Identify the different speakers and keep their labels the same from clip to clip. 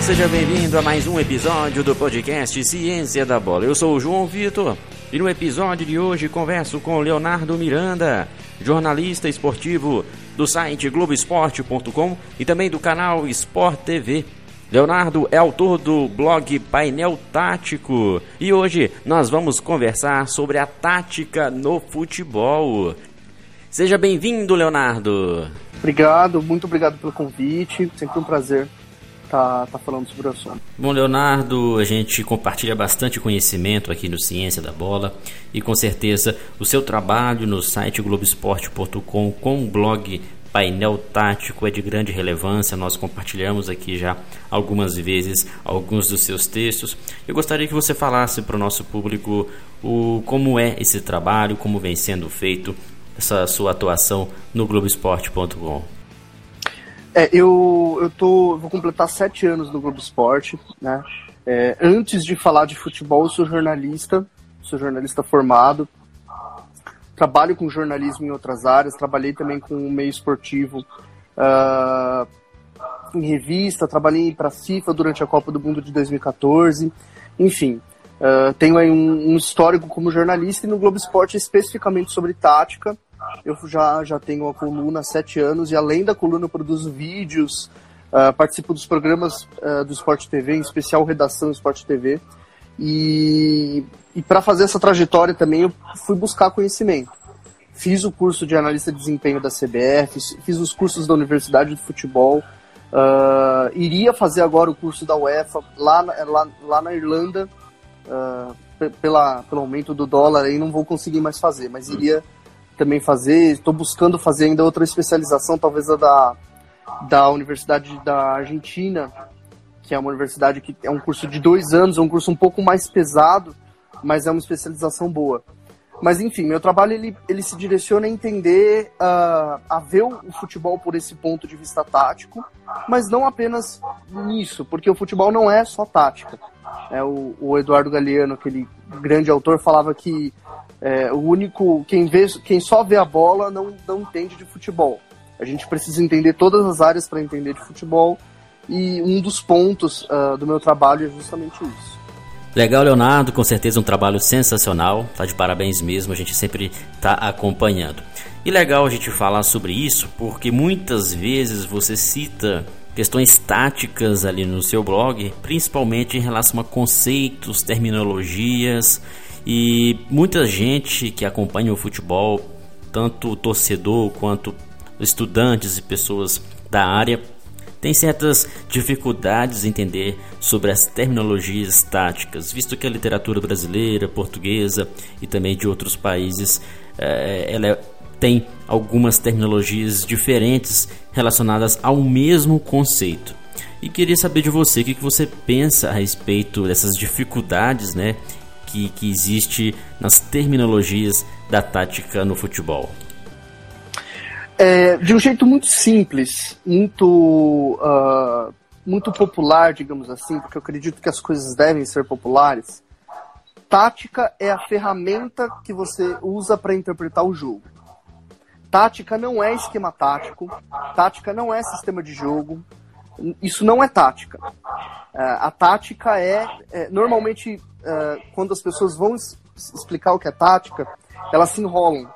Speaker 1: Seja bem-vindo a mais um episódio do podcast Ciência da Bola. Eu sou o João Vitor e no episódio de hoje converso com Leonardo Miranda, jornalista esportivo do site Globoesporte.com e também do canal Sport TV. Leonardo é autor do blog Painel Tático e hoje nós vamos conversar sobre a tática no futebol. Seja bem-vindo, Leonardo.
Speaker 2: Obrigado, muito obrigado pelo convite. Sempre um prazer tá, tá falando sobre o assunto.
Speaker 1: Bom, Leonardo, a gente compartilha bastante conhecimento aqui no Ciência da Bola e com certeza o seu trabalho no site Globoesporte.com com o blog painel tático é de grande relevância. Nós compartilhamos aqui já algumas vezes alguns dos seus textos. Eu gostaria que você falasse para o nosso público o, como é esse trabalho, como vem sendo feito essa sua atuação no Globoesporte.com.
Speaker 2: É, eu, eu tô, vou completar sete anos no Globo Esporte, né? É, antes de falar de futebol, eu sou jornalista, sou jornalista formado, trabalho com jornalismo em outras áreas, trabalhei também com o meio esportivo uh, em revista, trabalhei para a FIFA durante a Copa do Mundo de 2014, enfim. Uh, tenho aí um, um, histórico como jornalista e no Globo Esporte especificamente sobre tática. Eu já, já tenho a coluna há sete anos e além da coluna eu produzo vídeos, uh, participo dos programas uh, do Esporte TV, em especial Redação Esporte TV. E, e para fazer essa trajetória também eu fui buscar conhecimento. Fiz o curso de analista de desempenho da CBF, fiz os cursos da Universidade de Futebol, uh, iria fazer agora o curso da UEFA lá, lá, lá na Irlanda, pela, pelo aumento do dólar aí não vou conseguir mais fazer, mas iria também fazer, estou buscando fazer ainda outra especialização, talvez a da, da Universidade da Argentina, que é uma universidade que é um curso de dois anos, é um curso um pouco mais pesado, mas é uma especialização boa. Mas enfim, meu trabalho ele, ele se direciona a entender, uh, a ver o futebol por esse ponto de vista tático, mas não apenas nisso, porque o futebol não é só tática. É, o, o Eduardo Galeano, aquele grande autor, falava que é, o único quem vê, quem só vê a bola não, não entende de futebol. A gente precisa entender todas as áreas para entender de futebol e um dos pontos uh, do meu trabalho é justamente isso.
Speaker 1: Legal, Leonardo, com certeza um trabalho sensacional, tá de parabéns mesmo, a gente sempre tá acompanhando. E legal a gente falar sobre isso, porque muitas vezes você cita questões táticas ali no seu blog, principalmente em relação a conceitos, terminologias e muita gente que acompanha o futebol, tanto torcedor quanto estudantes e pessoas da área, tem certas dificuldades em entender sobre as terminologias táticas, visto que a literatura brasileira, portuguesa e também de outros países é, ela tem algumas terminologias diferentes relacionadas ao mesmo conceito. E queria saber de você o que você pensa a respeito dessas dificuldades né, que, que existe nas terminologias da tática no futebol.
Speaker 2: É, de um jeito muito simples, muito, uh, muito popular, digamos assim, porque eu acredito que as coisas devem ser populares. Tática é a ferramenta que você usa para interpretar o jogo. Tática não é esquema tático, tática não é sistema de jogo, isso não é tática. Uh, a tática é, é normalmente, uh, quando as pessoas vão explicar o que é tática, elas se enrolam,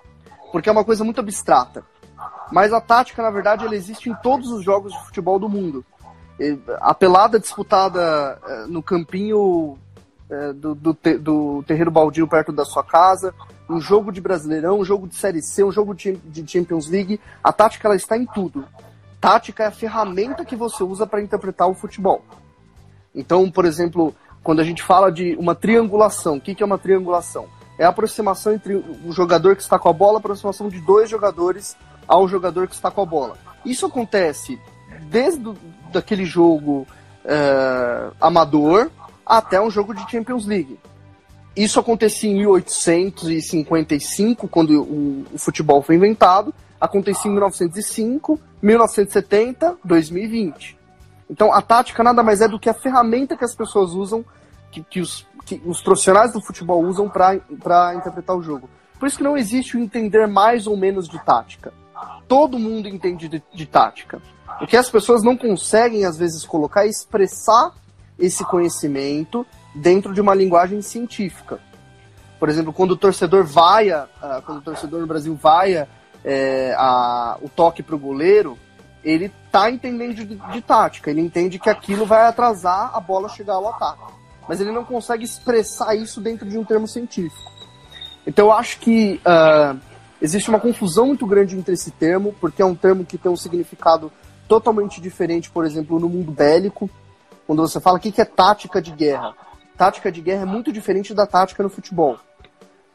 Speaker 2: porque é uma coisa muito abstrata. Mas a tática, na verdade, ela existe em todos os jogos de futebol do mundo. A pelada disputada uh, no campinho do, do, do terreiro baldio perto da sua casa, um jogo de Brasileirão, um jogo de Série C, um jogo de, Champions League. A tática ela está em tudo. Tática é a ferramenta que você usa para interpretar o futebol. Então, por exemplo, quando a gente fala de uma triangulação, o que, que é uma triangulação? É a aproximação entre o jogador que está com a bola, a aproximação de dois jogadores ao jogador que está com a bola. Isso acontece desde do, daquele jogo é, amador até um jogo de Champions League. Isso acontecia em 1855, quando o, o futebol foi inventado. Acontecia em 1905, 1970, 2020. Então a tática nada mais é do que a ferramenta que as pessoas usam, que, que, os, que os profissionais do futebol usam para interpretar o jogo. Por isso que não existe o entender mais ou menos de tática. todo mundo entende de, de tática. O que as pessoas não conseguem, às vezes, colocar é expressar esse conhecimento dentro de uma linguagem científica. Por exemplo, quando o torcedor vaia, uh, quando o torcedor no Brasil vaia é, a, o toque para o goleiro, ele tá entendendo de, de, tática, ele entende que aquilo vai atrasar a bola chegar ao ataque. Mas ele não consegue expressar isso dentro de um termo científico. Então eu acho que uh, existe uma confusão muito grande entre esse termo, porque é um termo que tem um significado totalmente diferente, por exemplo, no mundo bélico, quando você fala o que é tática de guerra. Tática de guerra é muito diferente da tática no futebol.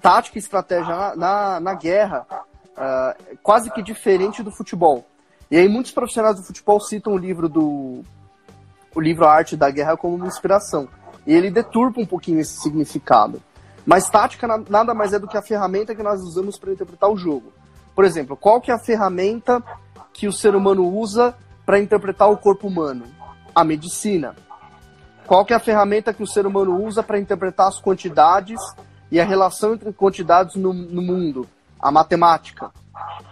Speaker 2: Tática e estratégia na, na, na guerra uh, é quase que diferente do futebol. E aí muitos profissionais do futebol citam o livro do o livro A Arte da Guerra como uma inspiração. E ele deturpa um pouquinho esse significado. Mas tática nada mais é do que a ferramenta que nós usamos para interpretar o jogo. Por exemplo, qual que é a ferramenta que o ser humano usa para interpretar o corpo humano? A medicina. Qual que é a ferramenta que o ser humano usa para interpretar as quantidades e a relação entre quantidades no, no mundo? A matemática.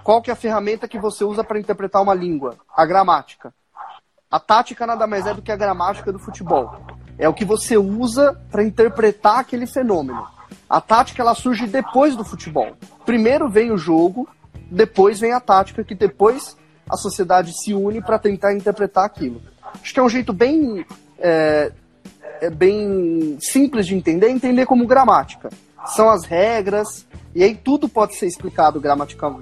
Speaker 2: Qual que é a ferramenta que você usa para interpretar uma língua? A gramática. A tática nada mais é do que a gramática do futebol. É o que você usa para interpretar aquele fenômeno. A tática ela surge depois do futebol. Primeiro vem o jogo, depois vem a tática, que depois a sociedade se une para tentar interpretar aquilo. Acho que é um jeito bem, é, é bem simples de entender, entender como gramática. São as regras, e aí tudo pode ser explicado gramatical.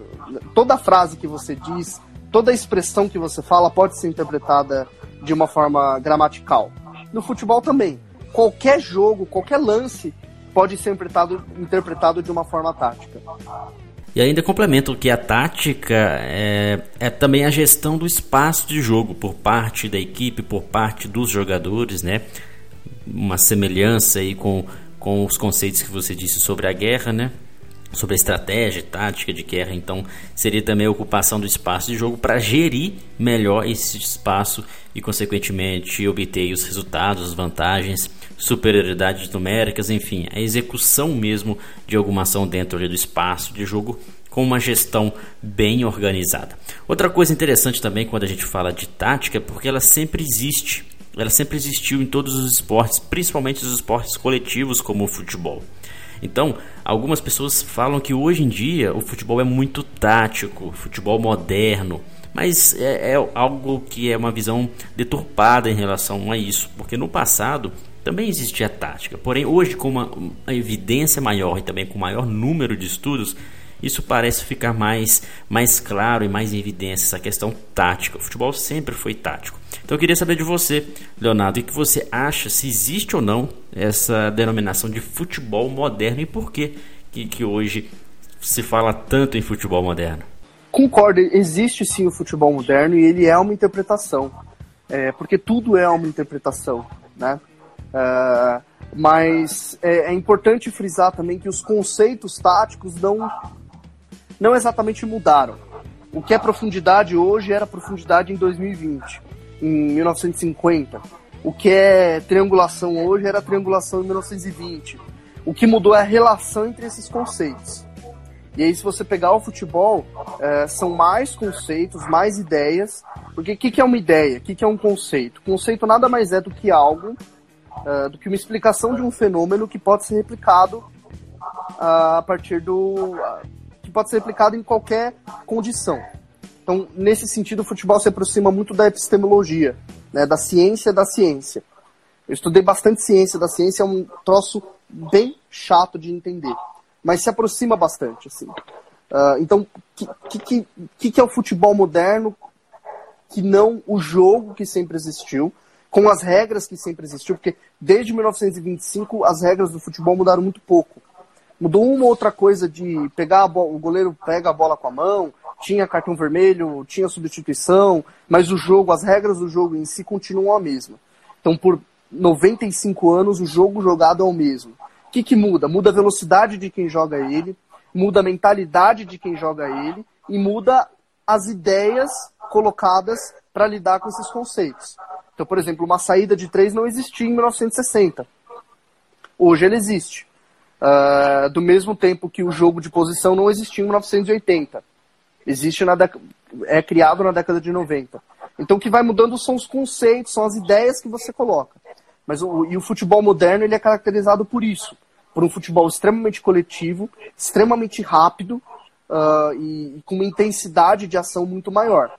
Speaker 2: Toda frase que você diz, toda expressão que você fala pode ser interpretada de uma forma gramatical. No futebol também. Qualquer jogo, qualquer lance pode ser interpretado, interpretado de uma forma tática.
Speaker 1: E ainda complemento que a tática é, é, também a gestão do espaço de jogo por parte da equipe, por parte dos jogadores, né? Uma semelhança aí com, com os conceitos que você disse sobre a guerra, né? Sobre estratégia tática de guerra, então seria também a ocupação do espaço de jogo para gerir melhor esse espaço e, consequentemente, obter os resultados, as vantagens, superioridades numéricas, enfim, a execução mesmo de alguma ação dentro do espaço de jogo com uma gestão bem organizada. Outra coisa interessante também quando a gente fala de tática é porque ela sempre existe. Ela sempre existiu em todos os esportes, principalmente os esportes coletivos como o futebol. Então, algumas pessoas falam que hoje em dia o futebol é muito tático, futebol moderno, mas é, é algo que é uma visão deturpada em relação a isso, porque no passado também existia tática, porém hoje com uma, uma evidência maior e também com maior número de estudos, isso parece ficar mais, mais claro e mais em evidência essa questão tática. O futebol sempre foi tático. Então eu queria saber de você, Leonardo, o que você acha, se existe ou não essa denominação de futebol moderno e por que, que, que hoje se fala tanto em futebol moderno?
Speaker 2: Concordo, existe sim o futebol moderno e ele é uma interpretação, é, porque tudo é uma interpretação, né? Uh, mas é, é, importante frisar também que os conceitos táticos não, não exatamente mudaram. O que é profundidade hoje era profundidade em 2020 em 1950. O que é triangulação hoje era triangulação em 1920. O que mudou é a relação entre esses conceitos. E aí, se você pegar o futebol, é, são mais conceitos, mais ideias. Porque o que, que, é uma ideia? O que, que, é um conceito? Conceito nada mais é do que algo, é, do que uma explicação de um fenômeno que pode ser replicado a partir do. que pode ser replicado em qualquer condição. Então, nesse sentido, o futebol se aproxima muito da epistemologia, né, da ciência da ciência. Eu estudei bastante ciência da ciência, é um troço bem chato de entender, mas se aproxima bastante, assim. Uh, então, o que, que, que, que é o futebol moderno que não o jogo que sempre existiu, com as regras que sempre existiu, porque desde 1925 as regras do futebol mudaram muito pouco. Mudou uma outra coisa de pegar bola, o goleiro pega a bola com a mão, tinha cartão vermelho, tinha substituição, mas o jogo, as regras do jogo em si continuam a mesma. Então, por 95 anos, o jogo jogado é o mesmo. O que, que muda? Muda a velocidade de quem joga ele, muda a mentalidade de quem joga ele e muda as ideias colocadas para lidar com esses conceitos. Então, por exemplo, uma saída de três não existia em 1960. Hoje ele existe. Uh, do mesmo tempo que o jogo de posição não existia em 1980. Existe na é criado na década de 90. Então o que vai mudando são os conceitos, são as ideias que você coloca. Mas o, e o futebol moderno ele é caracterizado por isso, por um futebol extremamente coletivo, extremamente rápido uh, e, e com uma intensidade de ação muito maior.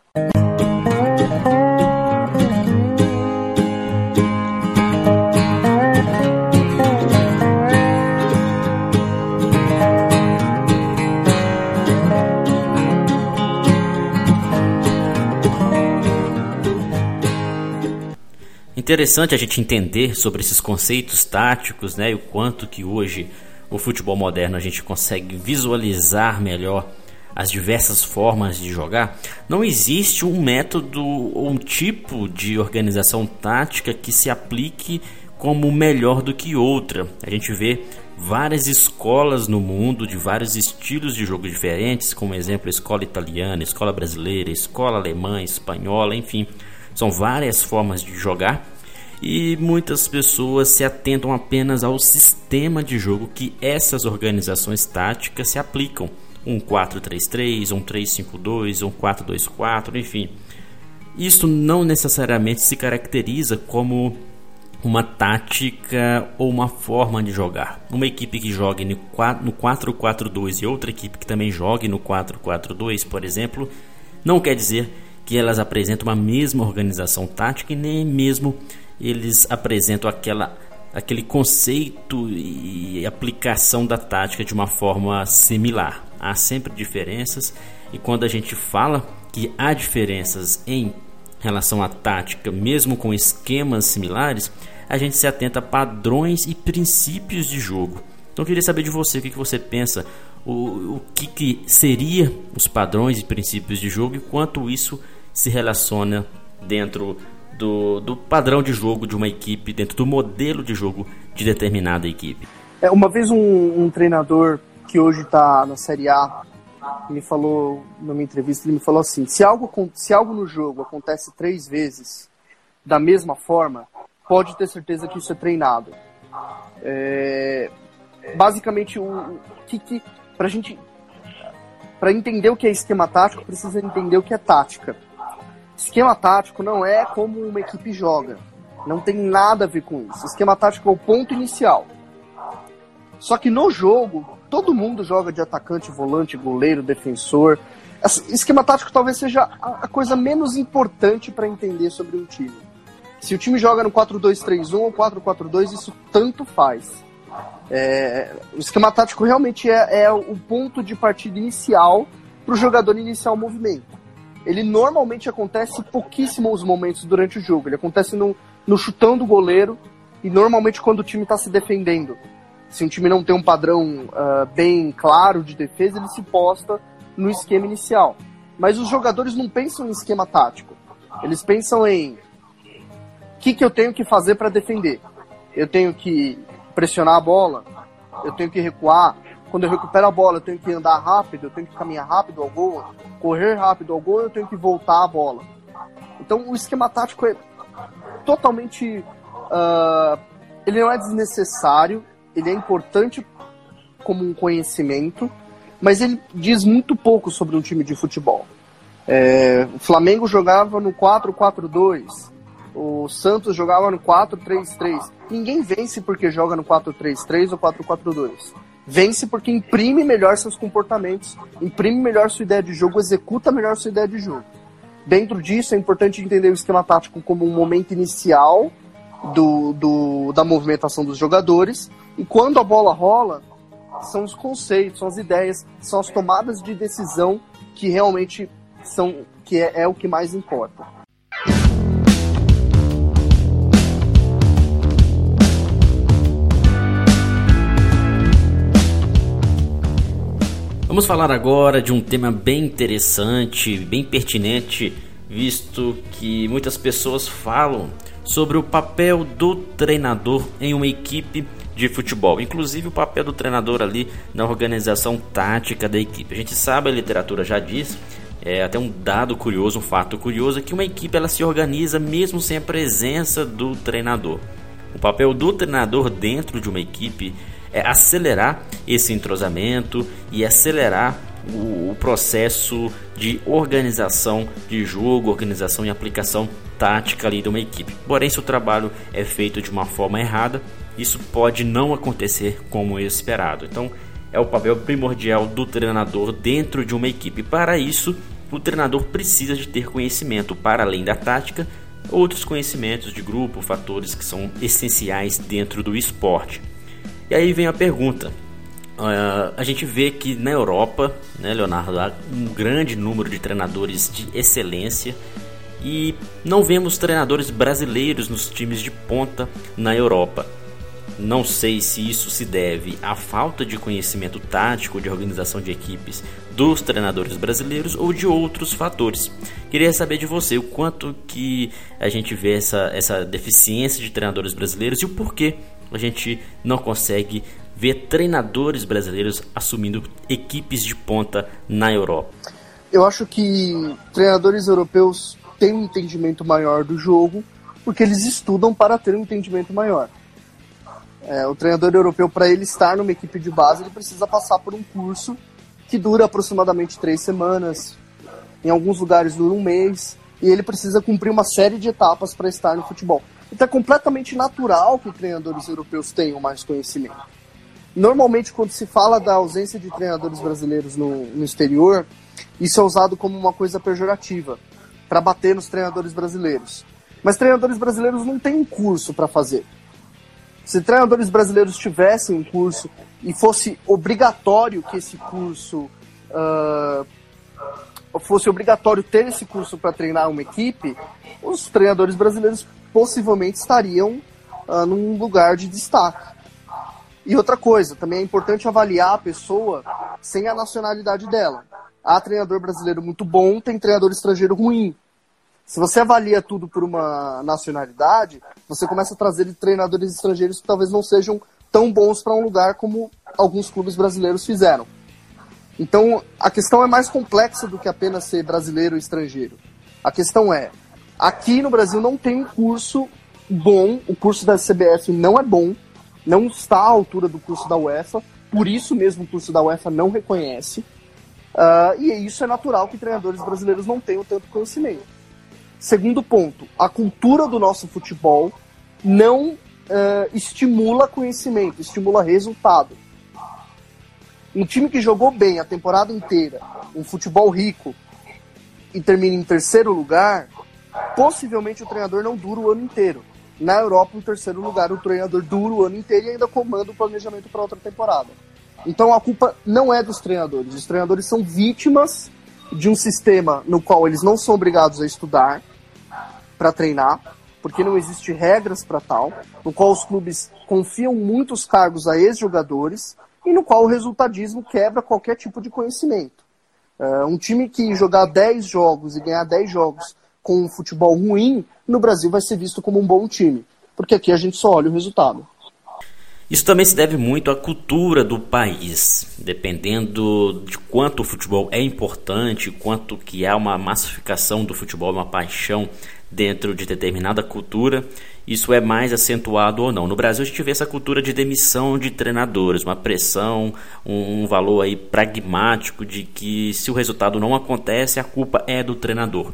Speaker 1: Interessante a gente entender sobre esses conceitos táticos, né, e o quanto que hoje o futebol moderno a gente consegue visualizar melhor as diversas formas de jogar. Não existe um método ou um tipo de organização tática que se aplique como melhor do que outra. A gente vê várias escolas no mundo de vários estilos de jogo diferentes, como exemplo escola italiana, escola brasileira, escola alemã, espanhola, enfim, são várias formas de jogar e muitas pessoas se atentam apenas ao sistema de jogo que essas organizações táticas se aplicam. Um 4-3-3, um 3-5-2, um 4-2-4, enfim. Isso não necessariamente se caracteriza como uma tática ou uma forma de jogar. Uma equipe que jogue no 4-4-2 e outra equipe que também jogue no 4-4-2, por exemplo, não quer dizer que elas apresentam a mesma organização tática e nem mesmo eles apresentam aquela, aquele conceito e aplicação da tática de uma forma similar. Há sempre diferenças e quando a gente fala que há diferenças em relação à tática, mesmo com esquemas similares, a gente se atenta a padrões e princípios de jogo. Então eu queria saber de você o que, você pensa, o, o que, que seria os padrões e princípios de jogo e quanto isso se relaciona dentro do, do padrão de jogo de uma equipe, dentro do modelo de jogo de determinada equipe.
Speaker 2: É, uma vez um, um treinador que hoje está na Série A me falou numa entrevista, ele me falou assim: se algo, se algo no jogo acontece três vezes da mesma forma, pode ter certeza que isso é treinado. É, basicamente, o, o que, que para gente para entender o que é esquema tático, precisa entender o que é tática. Esquema tático não é como uma equipe joga. Não tem nada a ver com isso. Esquema tático é o ponto inicial. Só que no jogo, todo mundo joga de atacante, volante, goleiro, defensor. Esquema tático talvez seja a coisa menos importante para entender sobre um time. Se o time joga no 4-2-3-1 ou 4-4-2, isso tanto faz. É, o esquema tático realmente é, é o ponto de partida inicial para o jogador iniciar o movimento ele normalmente acontece pouquíssimos momentos durante o jogo. Ele acontece no, no chutão do goleiro e normalmente quando o time está se defendendo. Se um time não tem um padrão uh, bem claro de defesa, ele se posta no esquema inicial. Mas os jogadores não pensam em esquema tático. Eles pensam em o que, que eu tenho que fazer para defender. Eu tenho que pressionar a bola, eu tenho que recuar, quando eu recupero a bola, eu tenho que andar rápido, eu tenho que caminhar rápido ao gol, correr rápido ao gol, eu tenho que voltar a bola. Então o esquema tático é totalmente. Uh, ele não é desnecessário, ele é importante como um conhecimento, mas ele diz muito pouco sobre um time de futebol. É, o Flamengo jogava no 4-4-2, o Santos jogava no 4-3-3. Ninguém vence porque joga no 4-3-3 ou 4-4-2 vence porque imprime melhor seus comportamentos, imprime melhor sua ideia de jogo, executa melhor sua ideia de jogo. Dentro disso, é importante entender o esquema tático como um momento inicial do, do, da movimentação dos jogadores, e quando a bola rola, são os conceitos, são as ideias, são as tomadas de decisão que realmente são que é, é o que mais importa.
Speaker 1: Vamos falar agora de um tema bem interessante, bem pertinente, visto que muitas pessoas falam sobre o papel do treinador em uma equipe de futebol, inclusive o papel do treinador ali na organização tática da equipe. A gente sabe, a literatura já diz, é até um dado curioso, um fato curioso, que uma equipe ela se organiza mesmo sem a presença do treinador. O papel do treinador dentro de uma equipe é acelerar esse entrosamento e acelerar o, o processo de organização de jogo, organização e aplicação tática ali de uma equipe. Porém, se o trabalho é feito de uma forma errada, isso pode não acontecer como esperado. Então, é o papel primordial do treinador dentro de uma equipe. Para isso, o treinador precisa de ter conhecimento para além da tática, outros conhecimentos de grupo, fatores que são essenciais dentro do esporte. E aí vem a pergunta: Uh, a gente vê que na Europa, né, Leonardo, há um grande número de treinadores de excelência e não vemos treinadores brasileiros nos times de ponta na Europa. Não sei se isso se deve à falta de conhecimento tático de organização de equipes dos treinadores brasileiros ou de outros fatores. Queria saber de você o quanto que a gente vê essa, essa deficiência de treinadores brasileiros e o porquê a gente não consegue ver treinadores brasileiros assumindo equipes de ponta na Europa?
Speaker 2: Eu acho que treinadores europeus têm um entendimento maior do jogo, porque eles estudam para ter um entendimento maior. É, o treinador europeu, para ele estar numa equipe de base, ele precisa passar por um curso que dura aproximadamente três semanas, em alguns lugares dura um mês, e ele precisa cumprir uma série de etapas para estar no futebol. Então é completamente natural que treinadores europeus tenham mais conhecimento. Normalmente, quando se fala da ausência de treinadores brasileiros no, no exterior, isso é usado como uma coisa pejorativa, para bater nos treinadores brasileiros. Mas treinadores brasileiros não têm um curso para fazer. Se treinadores brasileiros tivessem um curso e fosse obrigatório que esse curso uh, fosse obrigatório ter esse curso para treinar uma equipe, os treinadores brasileiros possivelmente estariam uh, num lugar de destaque. E outra coisa, também é importante avaliar a pessoa sem a nacionalidade dela. Há treinador brasileiro muito bom, tem treinador estrangeiro ruim. Se você avalia tudo por uma nacionalidade, você começa a trazer treinadores estrangeiros que talvez não sejam tão bons para um lugar como alguns clubes brasileiros fizeram. Então, a questão é mais complexa do que apenas ser brasileiro ou estrangeiro. A questão é, aqui no Brasil não tem um curso bom, o curso da CBF não é bom, não está à altura do curso da UEFA, por isso mesmo o curso da UEFA não reconhece. Uh, e isso é natural que treinadores brasileiros não tenham tanto conhecimento. Segundo ponto, a cultura do nosso futebol não uh, estimula conhecimento, estimula resultado. Um time que jogou bem a temporada inteira, um futebol rico, e termina em terceiro lugar, possivelmente o treinador não dura o ano inteiro na Europa, em terceiro lugar, o treinador dura o ano inteiro e ainda comanda o planejamento para outra temporada. Então a culpa não é dos treinadores. Os treinadores são vítimas de um sistema no qual eles não são obrigados a estudar para treinar, porque não existe regras para tal, no qual os clubes confiam muitos cargos a ex-jogadores e no qual o resultadismo quebra qualquer tipo de conhecimento. Uh, um time que jogar 10 jogos e ganhar 10 jogos com um futebol ruim, no Brasil vai ser visto como um bom time. Porque aqui a gente só olha o resultado.
Speaker 1: Isso também se deve muito à cultura do país, dependendo de quanto o futebol é importante, quanto que há uma massificação do futebol, uma paixão dentro de determinada cultura, isso é mais acentuado ou não. No Brasil a gente vê essa cultura de demissão de treinadores, uma pressão, um, um valor aí pragmático de que se o resultado não acontece, a culpa é do treinador.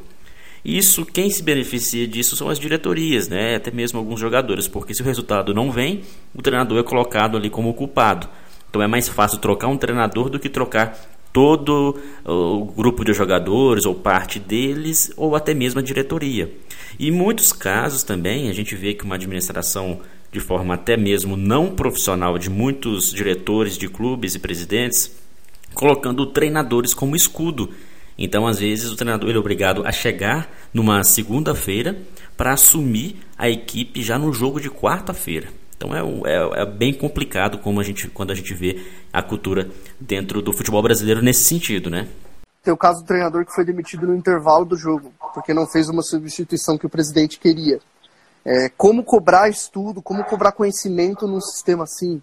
Speaker 1: Isso, quem se beneficia disso são as diretorias, né? até mesmo alguns jogadores, porque se o resultado não vem, o treinador é colocado ali como culpado. Então é mais fácil trocar um treinador do que trocar todo o grupo de jogadores ou parte deles ou até mesmo a diretoria. E em muitos casos também a gente vê que uma administração de forma até mesmo não profissional de muitos diretores de clubes e presidentes colocando treinadores como escudo então, às vezes, o treinador ele é obrigado a chegar numa segunda-feira para assumir a equipe já no jogo de quarta-feira. Então é, é, é, bem complicado como a gente, quando a gente vê a cultura dentro do futebol brasileiro nesse sentido, né?
Speaker 2: Tem o caso do treinador que foi demitido no intervalo do jogo, porque não fez uma substituição que o presidente queria. É, como cobrar estudo, como cobrar conhecimento num sistema assim?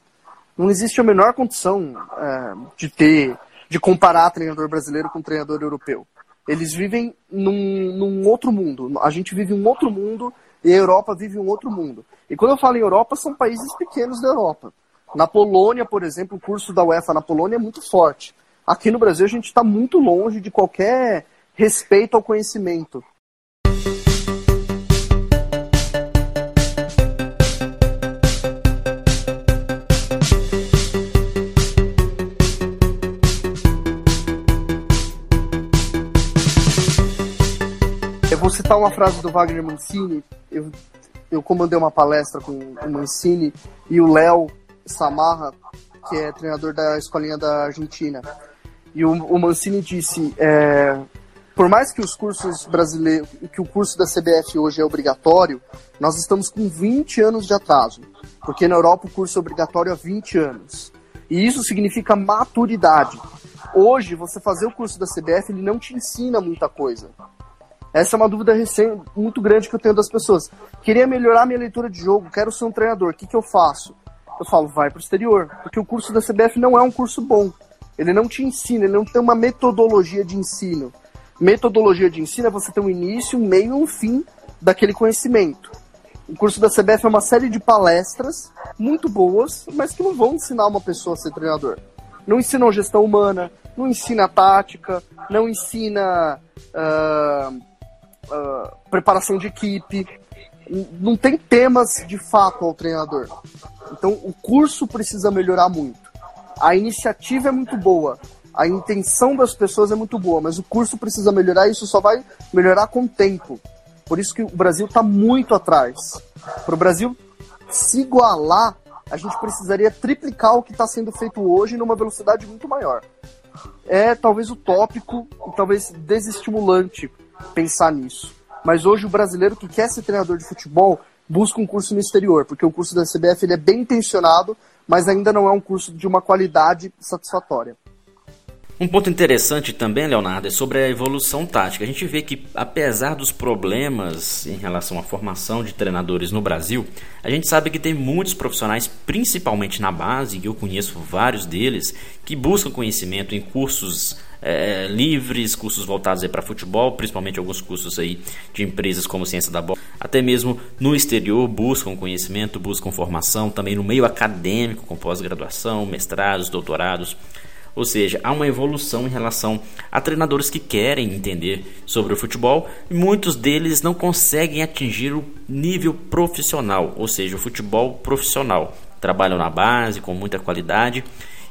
Speaker 2: Não existe a menor condição é, de ter de comparar treinador brasileiro com treinador europeu. Eles vivem num, num outro mundo. A gente vive um outro mundo e a Europa vive um outro mundo. E quando eu falo em Europa, são países pequenos da Europa. Na Polônia, por exemplo, o curso da UEFA na Polônia é muito forte. Aqui no Brasil a gente está muito longe de qualquer respeito ao conhecimento. Vou citar uma frase do Wagner Mancini. Eu, eu comandei uma palestra com o Mancini e o Léo Samarra, que é treinador da escolinha da Argentina. E o, o Mancini disse: é, por mais que os cursos brasileiros, que o curso da CBF hoje é obrigatório, nós estamos com 20 anos de atraso, porque na Europa o curso é obrigatório há 20 anos. E isso significa maturidade. Hoje, você fazer o curso da CBF, ele não te ensina muita coisa. Essa é uma dúvida recém, muito grande que eu tenho das pessoas. Queria melhorar minha leitura de jogo, quero ser um treinador, o que, que eu faço? Eu falo, vai para o exterior, porque o curso da CBF não é um curso bom. Ele não te ensina, ele não tem uma metodologia de ensino. Metodologia de ensino é você ter um início, um meio e um fim daquele conhecimento. O curso da CBF é uma série de palestras muito boas, mas que não vão ensinar uma pessoa a ser treinador. Não ensinam gestão humana, não ensina tática, não ensina uh, uh, preparação de equipe, não tem temas de fato ao treinador. Então o curso precisa melhorar muito a iniciativa é muito boa, a intenção das pessoas é muito boa, mas o curso precisa melhorar e isso só vai melhorar com o tempo. Por isso que o Brasil está muito atrás. Para o Brasil se igualar, a gente precisaria triplicar o que está sendo feito hoje numa velocidade muito maior. É talvez utópico e talvez desestimulante pensar nisso. Mas hoje o brasileiro que quer ser treinador de futebol busca um curso no exterior, porque o curso da CBF ele é bem intencionado, mas ainda não é um curso de uma qualidade satisfatória.
Speaker 1: Um ponto interessante também, Leonardo, é sobre a evolução tática. A gente vê que, apesar dos problemas em relação à formação de treinadores no Brasil, a gente sabe que tem muitos profissionais, principalmente na base, e eu conheço vários deles, que buscam conhecimento em cursos é, livres, cursos voltados para futebol, principalmente alguns cursos aí de empresas como Ciência da Bola. Até mesmo no exterior buscam conhecimento, buscam formação, também no meio acadêmico, com pós-graduação, mestrados, doutorados. Ou seja, há uma evolução em relação a treinadores que querem entender sobre o futebol e muitos deles não conseguem atingir o nível profissional, ou seja, o futebol profissional. Trabalham na base com muita qualidade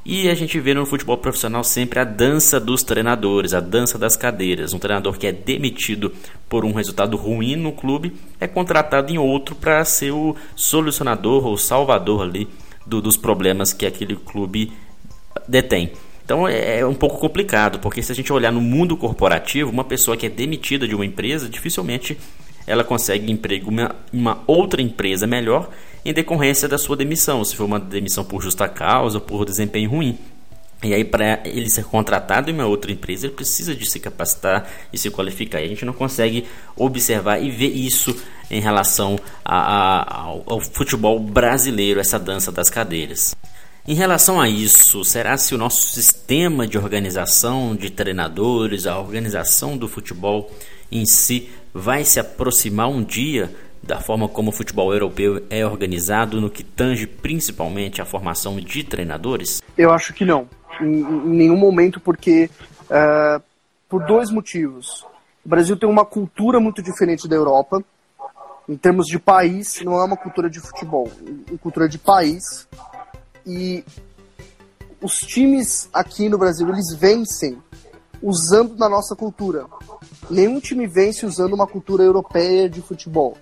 Speaker 1: e a gente vê no futebol profissional sempre a dança dos treinadores, a dança das cadeiras. Um treinador que é demitido por um resultado ruim no clube é contratado em outro para ser o solucionador ou salvador ali do, dos problemas que aquele clube detém. Então é, é um pouco complicado, porque se a gente olhar no mundo corporativo, uma pessoa que é demitida de uma empresa dificilmente ela consegue emprego em uma, outra empresa melhor em decorrência da sua demissão, se for uma demissão por justa causa ou por desempenho ruim. E aí, para ele ser contratado em uma outra empresa, ele precisa de se capacitar e se qualificar. E a gente não consegue observar e ver isso em relação a, a, ao, ao futebol brasileiro, essa dança das cadeiras. Em relação a isso, será se o nosso sistema de organização de treinadores, a organização do futebol em si, vai se aproximar um dia da forma como o futebol europeu é organizado no que tange principalmente a formação de treinadores?
Speaker 2: Eu acho que não. Em, em nenhum momento, porque uh, por dois motivos. O Brasil tem uma cultura muito diferente da Europa. Em termos de país, não é uma cultura de futebol, é uma cultura de país. E os times aqui no Brasil, eles vencem usando na nossa cultura. Nenhum time vence usando uma cultura europeia de futebol.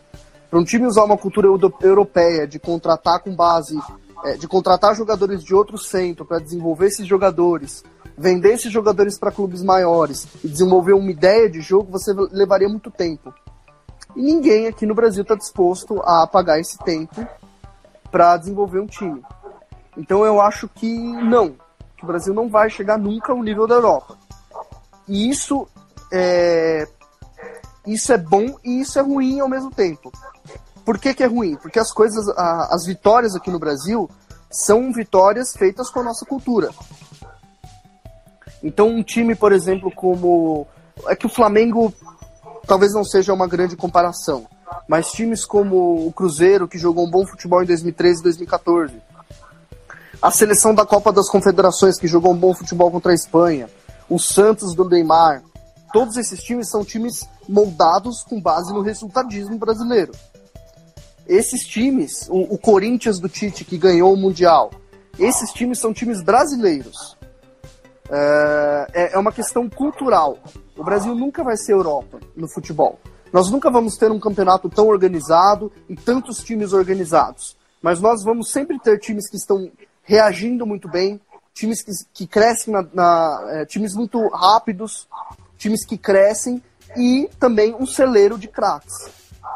Speaker 2: Para um time usar uma cultura europeia de contratar com base, é, de contratar jogadores de outro centro para desenvolver esses jogadores, vender esses jogadores para clubes maiores e desenvolver uma ideia de jogo, você levaria muito tempo. E ninguém aqui no Brasil está disposto a pagar esse tempo para desenvolver um time. Então eu acho que não, que o Brasil não vai chegar nunca ao nível da Europa. E isso é, isso é bom e isso é ruim ao mesmo tempo. Por que, que é ruim? Porque as coisas, a, as vitórias aqui no Brasil são vitórias feitas com a nossa cultura. Então, um time, por exemplo, como. É que o Flamengo talvez não seja uma grande comparação, mas times como o Cruzeiro, que jogou um bom futebol em 2013 e 2014, a seleção da Copa das Confederações, que jogou um bom futebol contra a Espanha, o Santos do Neymar, todos esses times são times moldados com base no resultadismo brasileiro. Esses times, o, o Corinthians do Tite, que ganhou o Mundial, esses times são times brasileiros. É, é, é uma questão cultural. O Brasil nunca vai ser Europa no futebol. Nós nunca vamos ter um campeonato tão organizado e tantos times organizados. Mas nós vamos sempre ter times que estão reagindo muito bem, times que, que crescem, na, na é, times muito rápidos, times que crescem e também um celeiro de craques.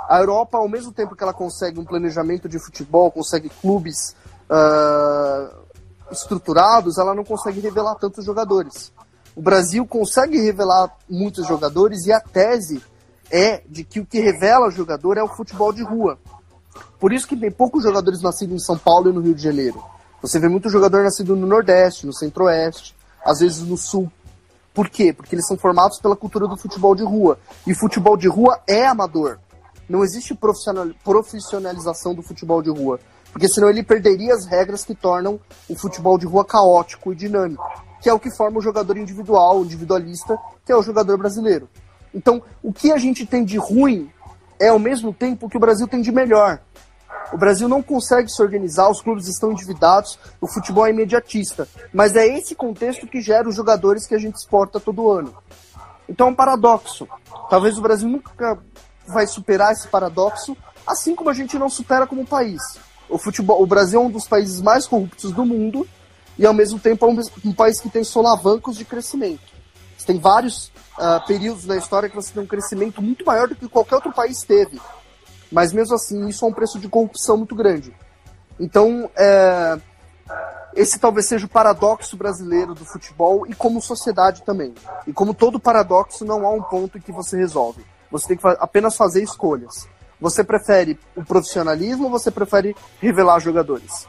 Speaker 2: A Europa, ao mesmo tempo que ela consegue um planejamento de futebol, consegue clubes uh, estruturados, ela não consegue revelar tantos jogadores. O Brasil consegue revelar muitos jogadores e a tese é de que o que revela jogador é o futebol de rua. Por isso que tem poucos jogadores nascidos em São Paulo e no Rio de Janeiro. Você vê muito jogador nascido no Nordeste, no Centro-Oeste, às vezes no Sul. Por quê? Porque eles são formados pela cultura do futebol de rua. E futebol de rua é amador. Não existe profissionalização do futebol de rua. Porque senão ele perderia as regras que tornam o futebol de rua caótico e dinâmico, que é o que forma o jogador individual, individualista, que é o jogador brasileiro. Então, o que a gente tem de ruim é ao mesmo tempo que o Brasil tem de melhor. O Brasil não consegue se organizar, os clubes estão endividados, o futebol é imediatista. Mas é esse contexto que gera os jogadores que a gente exporta todo ano. Então é um paradoxo. Talvez o Brasil nunca vai superar esse paradoxo, assim como a gente não supera como país. O, futebol, o Brasil é um dos países mais corruptos do mundo e, ao mesmo tempo, é um, um país que tem solavancos de crescimento. Tem vários uh, períodos na história que você tem um crescimento muito maior do que qualquer outro país teve. Mas mesmo assim, isso é um preço de corrupção muito grande. Então, é, esse talvez seja o paradoxo brasileiro do futebol e como sociedade também. E como todo paradoxo, não há um ponto em que você resolve. Você tem que apenas fazer escolhas. Você prefere o profissionalismo ou você prefere revelar jogadores?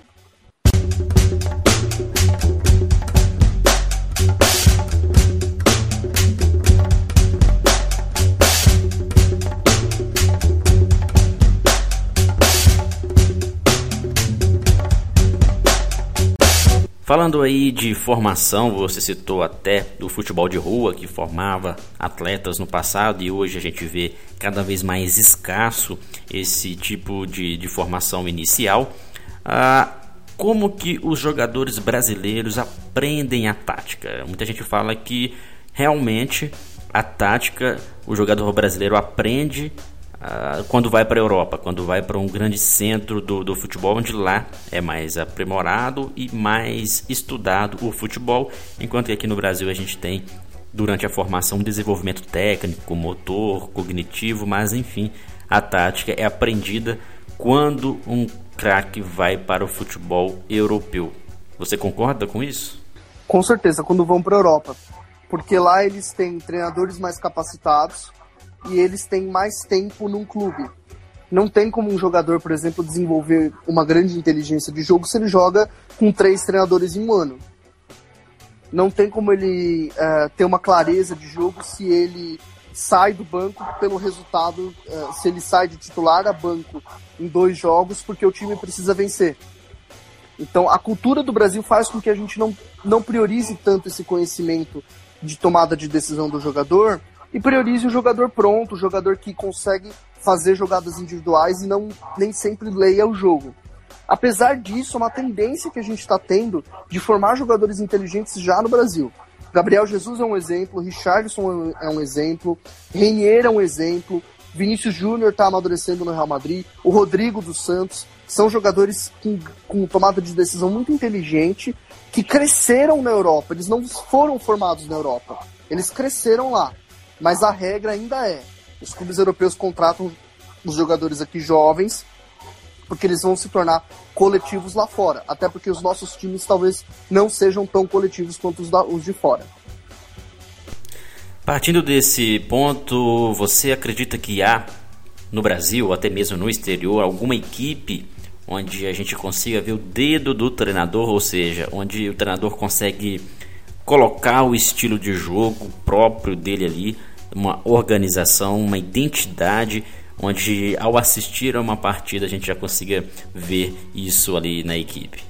Speaker 1: Falando aí de formação, você citou até do futebol de rua que formava atletas no passado e hoje a gente vê cada vez mais escasso esse tipo de, de formação inicial. Ah, como que os jogadores brasileiros aprendem a tática? Muita gente fala que realmente a tática o jogador brasileiro aprende ah, quando vai para a Europa, quando vai para um grande centro do, do futebol, onde lá é mais aprimorado e mais estudado o futebol, enquanto que aqui no Brasil a gente tem durante a formação um desenvolvimento técnico, motor, cognitivo, mas enfim, a tática é aprendida quando um craque vai para o futebol europeu. Você concorda com isso?
Speaker 2: Com certeza, quando vão para a Europa. Porque lá eles têm treinadores mais capacitados, e eles têm mais tempo num clube. Não tem como um jogador, por exemplo, desenvolver uma grande inteligência de jogo se ele joga com três treinadores em um ano. Não tem como ele uh, ter uma clareza de jogo se ele sai do banco pelo resultado, uh, se ele sai de titular a banco em dois jogos porque o time precisa vencer. Então, a cultura do Brasil faz com que a gente não, não priorize tanto esse conhecimento de tomada de decisão do jogador e priorize o jogador pronto, o jogador que consegue fazer jogadas individuais e não nem sempre leia o jogo. Apesar disso, é uma tendência que a gente está tendo de formar jogadores inteligentes já no Brasil. Gabriel Jesus é um exemplo, Richardson é um exemplo, Renier é um exemplo, Vinícius Júnior está amadurecendo no Real Madrid, o Rodrigo dos Santos, são jogadores com, com tomada de decisão muito inteligente que cresceram na Europa. Eles não foram formados na Europa, eles cresceram lá. Mas a regra ainda é: os clubes europeus contratam os jogadores aqui jovens, porque eles vão se tornar coletivos lá fora. Até porque os nossos times talvez não sejam tão coletivos quanto os, da, os de fora.
Speaker 1: Partindo desse ponto, você acredita que há no Brasil, ou até mesmo no exterior, alguma equipe onde a gente consiga ver o dedo do treinador, ou seja, onde o treinador consegue colocar o estilo de jogo próprio dele ali uma organização, uma identidade, onde ao assistir a uma partida a gente já consiga ver isso ali na equipe.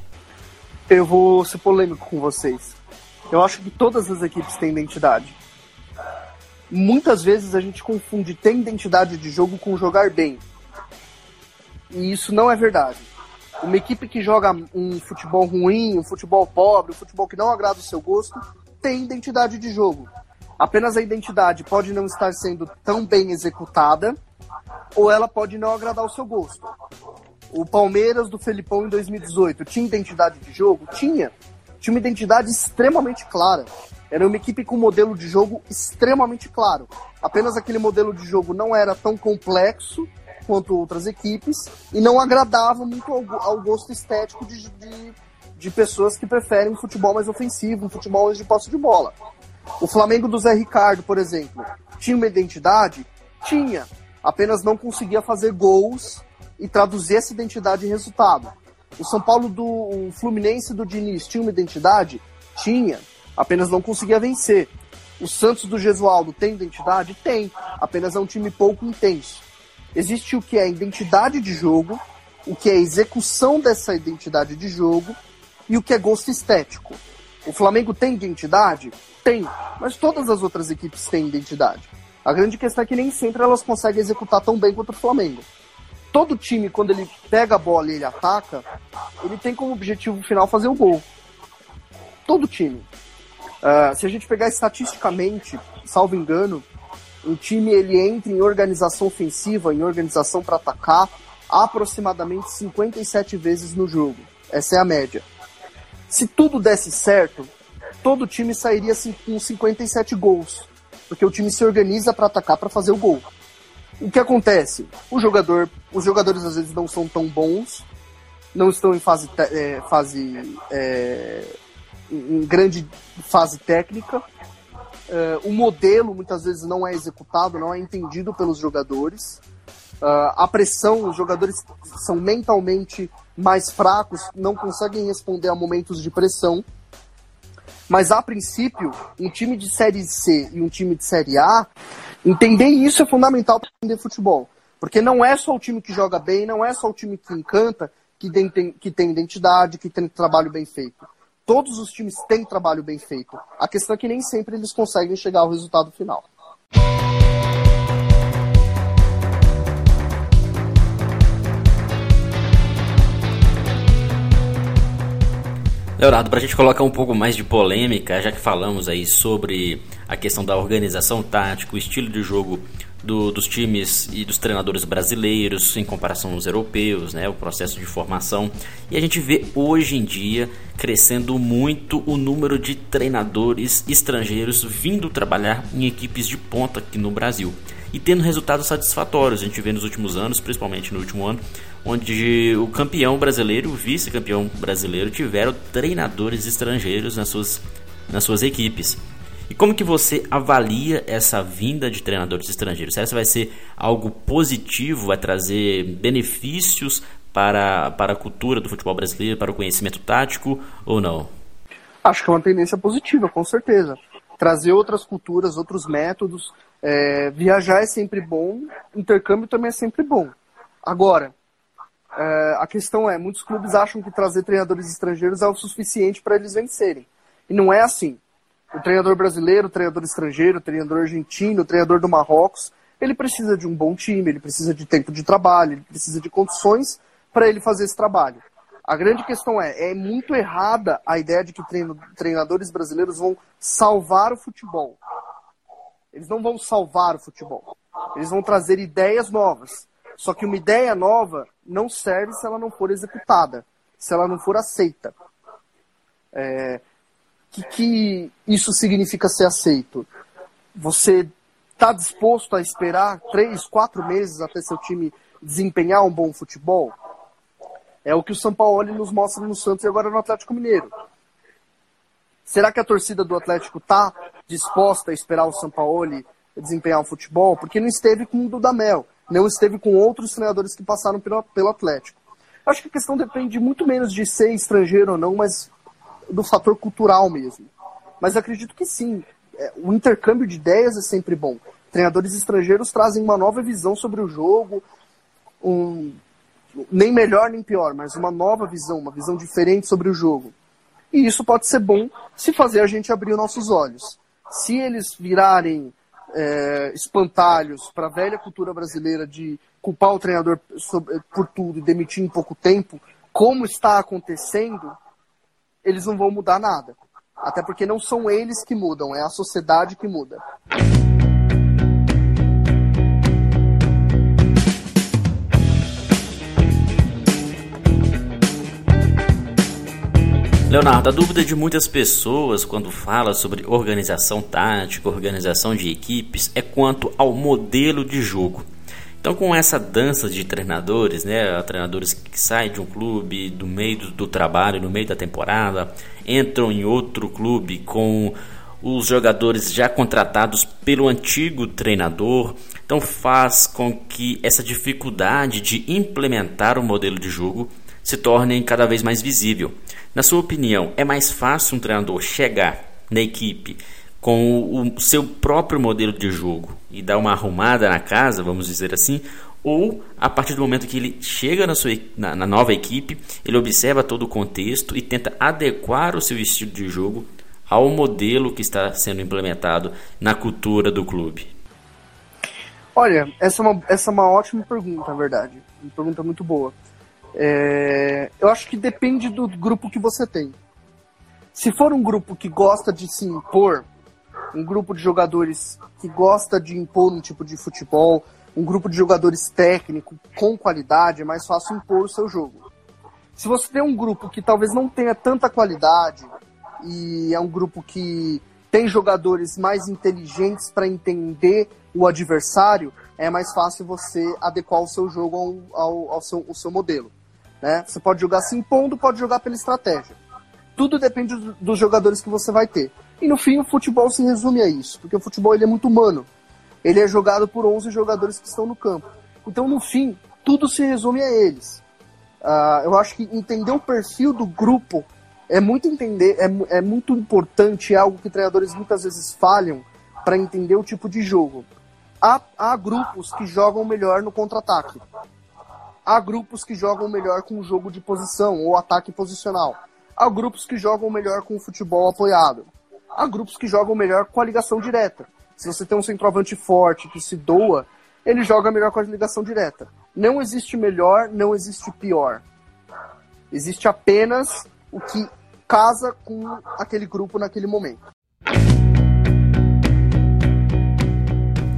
Speaker 2: Eu vou ser polêmico com vocês. Eu acho que todas as equipes têm identidade. Muitas vezes a gente confunde ter identidade de jogo com jogar bem. E isso não é verdade. Uma equipe que joga um futebol ruim, um futebol pobre, um futebol que não agrada o seu gosto, tem identidade de jogo. Apenas a identidade pode não estar sendo tão bem executada, ou ela pode não agradar o seu gosto. O Palmeiras do Felipão em 2018 tinha identidade de jogo? Tinha. Tinha uma identidade extremamente clara. Era uma equipe com um modelo de jogo extremamente claro. Apenas aquele modelo de jogo não era tão complexo quanto outras equipes e não agradava muito ao, ao gosto estético de, de, de, pessoas que preferem um futebol mais ofensivo, um futebol mais de posse de bola. O Flamengo do Zé Ricardo, por exemplo, tinha uma identidade? Tinha. Apenas não conseguia fazer gols e traduzir essa identidade em resultado. O São Paulo do o Fluminense do Diniz tinha uma identidade? Tinha. Apenas não conseguia vencer. O Santos do Gesualdo tem identidade? Tem. Apenas é um time pouco intenso. Existe o que é identidade de jogo, o que é execução dessa identidade de jogo e o que é gosto estético. O Flamengo tem identidade? Tem, mas todas as outras equipes têm identidade. A grande questão é que nem sempre elas conseguem executar tão bem quanto o Flamengo. Todo time, quando ele pega a bola e ele ataca, ele tem como objetivo final fazer o gol. Todo time. Uh, se a gente pegar estatisticamente, salvo engano, um time ele entra em organização ofensiva, em organização para atacar, aproximadamente 57 vezes no jogo. Essa é a média. Se tudo desse certo, todo time sairia com 57 gols, porque o time se organiza para atacar, para fazer o gol. O que acontece? O jogador, os jogadores às vezes não são tão bons, não estão em fase, é, fase é, em grande fase técnica, Uh, o modelo muitas vezes não é executado, não é entendido pelos jogadores. Uh, a pressão, os jogadores são mentalmente mais fracos, não conseguem responder a momentos de pressão. Mas a princípio, um time de Série C e um time de Série A, entender isso é fundamental para entender futebol. Porque não é só o time que joga bem, não é só o time que encanta, que tem, que tem identidade, que tem trabalho bem feito todos os times têm trabalho bem feito. A questão é que nem sempre eles conseguem chegar ao resultado final.
Speaker 1: Leonardo, para a gente colocar um pouco mais de polêmica, já que falamos aí sobre a questão da organização tática, o estilo de jogo do, dos times e dos treinadores brasileiros em comparação aos europeus, né, o processo de formação. E a gente vê hoje em dia crescendo muito o número de treinadores estrangeiros vindo trabalhar em equipes de ponta aqui no Brasil e tendo resultados satisfatórios. A gente vê nos últimos anos, principalmente no último ano, onde o campeão brasileiro e o vice-campeão brasileiro tiveram treinadores estrangeiros nas suas, nas suas equipes. E como que você avalia essa vinda de treinadores estrangeiros? Será que vai ser algo positivo, vai trazer benefícios para, para a cultura do futebol brasileiro, para o conhecimento tático ou não?
Speaker 2: Acho que é uma tendência positiva, com certeza. Trazer outras culturas, outros métodos. É, viajar é sempre bom, intercâmbio também é sempre bom. Agora, é, a questão é, muitos clubes acham que trazer treinadores estrangeiros é o suficiente para eles vencerem. E não é assim o treinador brasileiro, o treinador estrangeiro, o treinador argentino, o treinador do Marrocos, ele precisa de um bom time, ele precisa de tempo de trabalho, ele precisa de condições para ele fazer esse trabalho. A grande questão é, é muito errada a ideia de que treinadores brasileiros vão salvar o futebol. Eles não vão salvar o futebol. Eles vão trazer ideias novas. Só que uma ideia nova não serve se ela não for executada, se ela não for aceita. É, que, que isso significa ser aceito? Você está disposto a esperar três, quatro meses até seu time desempenhar um bom futebol? É o que o São Paulo nos mostra no Santos e agora no Atlético Mineiro. Será que a torcida do Atlético está disposta a esperar o São Paulo desempenhar um futebol? Porque não esteve com o Dudamel, não esteve com outros treinadores que passaram pelo, pelo Atlético. Acho que a questão depende muito menos de ser estrangeiro ou não, mas do fator cultural mesmo. Mas acredito que sim. É, o intercâmbio de ideias é sempre bom. Treinadores estrangeiros trazem uma nova visão sobre o jogo, um, nem melhor nem pior, mas uma nova visão, uma visão diferente sobre o jogo. E isso pode ser bom se fazer a gente abrir os nossos olhos. Se eles virarem é, espantalhos para a velha cultura brasileira de culpar o treinador por tudo e demitir em pouco tempo, como está acontecendo, eles não vão mudar nada. Até porque não são eles que mudam, é a sociedade que muda.
Speaker 1: Leonardo, a dúvida de muitas pessoas quando fala sobre organização tática, organização de equipes, é quanto ao modelo de jogo. Então, com essa dança de treinadores, né, treinadores que saem de um clube do meio do, trabalho, no meio da temporada, entram em outro clube com os jogadores já contratados pelo antigo treinador, então faz com que essa dificuldade de implementar o modelo de jogo se torne cada vez mais visível. Na sua opinião, é mais fácil um treinador chegar na equipe com o seu próprio modelo de jogo e dar uma arrumada na casa, vamos dizer assim, ou a partir do momento que ele chega na, sua, na, na nova equipe, ele observa todo o contexto e tenta adequar o seu estilo de jogo ao modelo que está sendo implementado na cultura do clube?
Speaker 2: Olha, essa é uma, essa é uma ótima pergunta, na verdade. Uma pergunta muito boa. É, eu acho que depende do grupo que você tem. Se for um grupo que gosta de se impor, um grupo de jogadores que gosta de impor um tipo de futebol, um grupo de jogadores técnico com qualidade, é mais fácil impor o seu jogo. Se você tem um grupo que talvez não tenha tanta qualidade e é um grupo que tem jogadores mais inteligentes para entender o adversário, é mais fácil você adequar o seu jogo ao, ao, ao seu, ao seu modelo. Né? Você pode jogar se impondo, pode jogar pela estratégia. Tudo depende dos jogadores que você vai ter. E no fim, o futebol se resume a isso, porque o futebol ele é muito humano. Ele é jogado por 11 jogadores que estão no campo. Então, no fim, tudo se resume a eles. Uh, eu acho que entender o perfil do grupo é muito entender, é, é muito importante, é algo que treinadores muitas vezes falham para entender o tipo de jogo. Há, há grupos que jogam melhor no contra-ataque há grupos que jogam melhor com o jogo de posição ou ataque posicional. Há grupos que jogam melhor com o futebol apoiado. Há grupos que jogam melhor com a ligação direta. Se você tem um centroavante forte que se doa, ele joga melhor com a ligação direta. Não existe melhor, não existe pior. Existe apenas o que casa com aquele grupo naquele momento.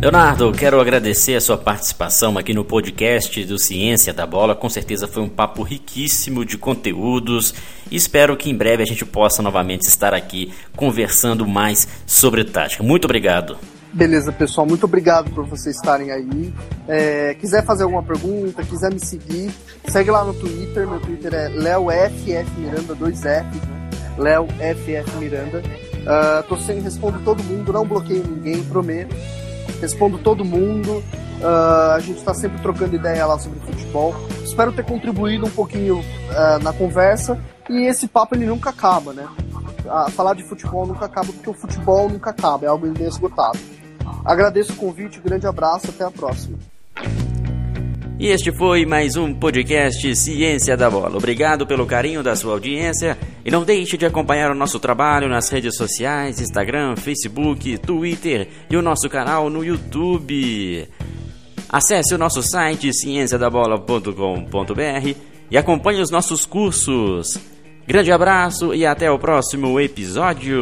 Speaker 1: Leonardo, quero agradecer a sua participação aqui no podcast do Ciência da Bola. Com certeza foi um papo riquíssimo de conteúdos espero que em breve a gente possa novamente estar aqui conversando mais sobre tática. Muito obrigado.
Speaker 2: Beleza, pessoal. Muito obrigado por vocês estarem aí. É, quiser fazer alguma pergunta, quiser me seguir, segue lá no Twitter. Meu Twitter é LeoFFMiranda, 2F, né? LeoFF Miranda. Uh, tô sem, respondo todo mundo, não bloqueio ninguém, prometo respondo todo mundo. Uh, a gente está sempre trocando ideia lá sobre futebol. Espero ter contribuído um pouquinho uh, na conversa. E esse papo ele nunca acaba, né? Uh, falar de futebol nunca acaba porque o futebol nunca acaba, é algo inesgotável. Agradeço o convite, grande abraço, até a próxima.
Speaker 1: E este foi mais um podcast Ciência da Bola. Obrigado pelo carinho da sua audiência e não deixe de acompanhar o nosso trabalho nas redes sociais, Instagram, Facebook, Twitter e o nosso canal no YouTube. Acesse o nosso site cienciadabola.com.br e acompanhe os nossos cursos. Grande abraço e até o próximo episódio.